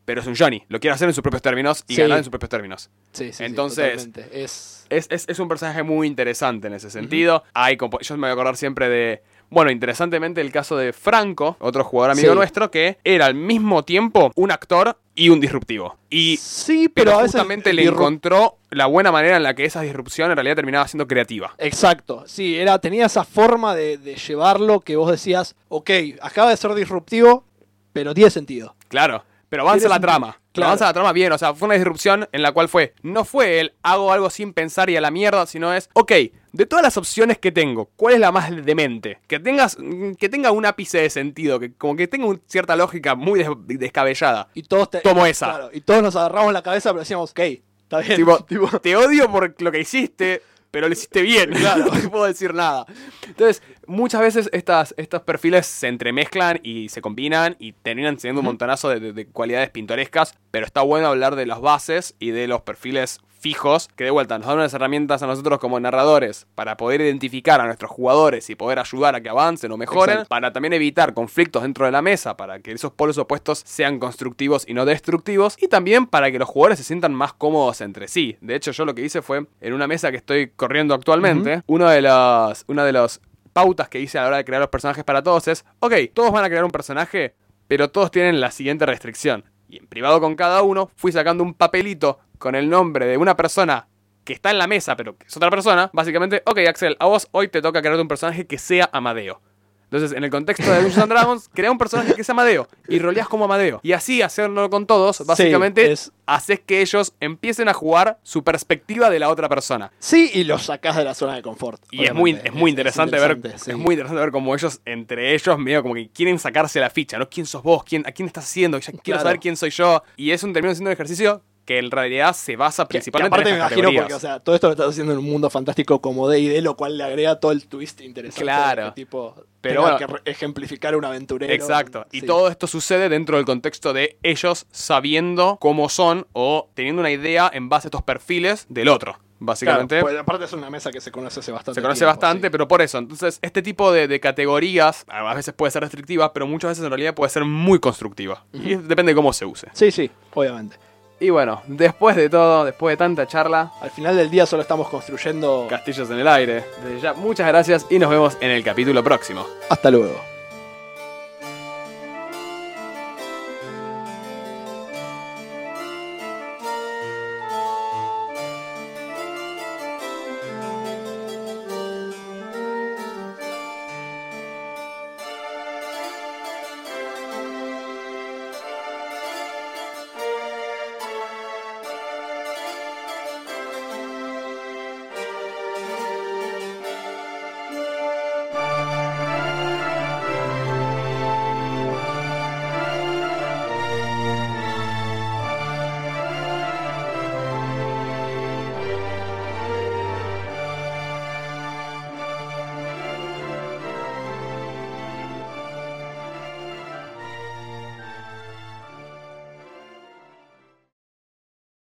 pero es un Johnny, lo quiere hacer en sus propios términos y Sí. ganar en sus propios términos. Sí, sí, sí, Entonces, totalmente. es... Es, es- es un personaje muy interesante en ese sentido. Hay yo me voy a acordar siempre de. Bueno, interesantemente el caso de Franco, otro jugador amigo Sí. nuestro, que era al mismo tiempo un actor y un disruptivo. Y sí, pero, pero, a veces justamente le encontró la buena manera en la que esa disrupción en realidad terminaba siendo creativa. Exacto, sí, era, tenía esa forma de, de llevarlo que vos decías, ok, acaba de ser disruptivo, pero tiene sentido. Claro. Pero avanza la trama. Pero. Avanza la trama bien. O sea, fue una disrupción en la cual fue. No fue el hago algo sin pensar y a la mierda, sino es. Ok, de todas las opciones que tengo, ¿cuál es la más demente? Que tengas. Que tenga un ápice de sentido. Que como que tenga un- cierta lógica muy des- descabellada. Y todos te- Tomo esa. claro, y todos nos agarramos la cabeza, pero decíamos, ok, está bien. Tipo, tipo, te odio por lo que hiciste, pero lo hiciste bien. Claro, no puedo decir nada. Entonces, muchas veces estas, estos perfiles se entremezclan y se combinan y terminan teniendo un montonazo de, de- de cualidades pintorescas, pero está bueno hablar de las bases y de los perfiles fijos que de vuelta nos dan unas herramientas a nosotros como narradores para poder identificar a nuestros jugadores y poder ayudar a que avancen o mejoren, Exacto. para también evitar conflictos dentro de la mesa, para que esos polos opuestos sean constructivos y no destructivos, y también para que los jugadores se sientan más cómodos entre sí. De hecho, yo lo que hice fue en una mesa que estoy corriendo actualmente, uno de los, uno de los pautas que hice a la hora de crear los personajes para todos es, ok, todos van a crear un personaje, pero todos tienen la siguiente restricción. Y en privado con cada uno fui sacando un papelito con el nombre de una persona que está en la mesa, pero que es otra persona. Básicamente, ok, Axel, a vos hoy te toca crear un personaje que sea Amadeo. Entonces, en el contexto de Dungeons and Dragons, crea un personaje que sea Amadeo y roleas como Amadeo. Y así hacerlo con todos, básicamente es- haces que ellos empiecen a jugar su perspectiva de la otra persona. Sí, y los sacás de la zona de confort. Y es muy, es muy interesante, ver interesante, sí. es muy interesante ver cómo ellos entre ellos medio como que quieren sacarse la ficha, ¿no? ¿Quién sos vos? ¿Quién, ¿A quién estás haciendo? Ya quiero Claro. saber quién soy yo. Y es un termino siendo un ejercicio que en realidad se basa Que- que principalmente aparte en me imagino porque, o sea, todo esto lo estás haciendo en un mundo fantástico como D&D, lo cual le agrega todo el twist interesante. Claro. de que tipo, Pero bueno. que ejemplificar un aventurero. Exacto. Y Sí. todo esto sucede dentro del contexto de ellos sabiendo cómo son o teniendo una idea en base a estos perfiles del otro. Claro, Básicamente. pues, aparte es una mesa que se conoce hace bastante se conoce tiempo, bastante, sí. pero por eso. Entonces, este tipo de, de categorías a veces puede ser restrictiva, pero muchas veces en realidad puede ser muy constructiva. Y depende de cómo se use. Sí, sí, obviamente. Y bueno, después de todo, después de tanta charla, Al final del día solo estamos construyendo... castillos en el aire. Desde ya, muchas gracias y nos vemos en el capítulo próximo. Hasta luego.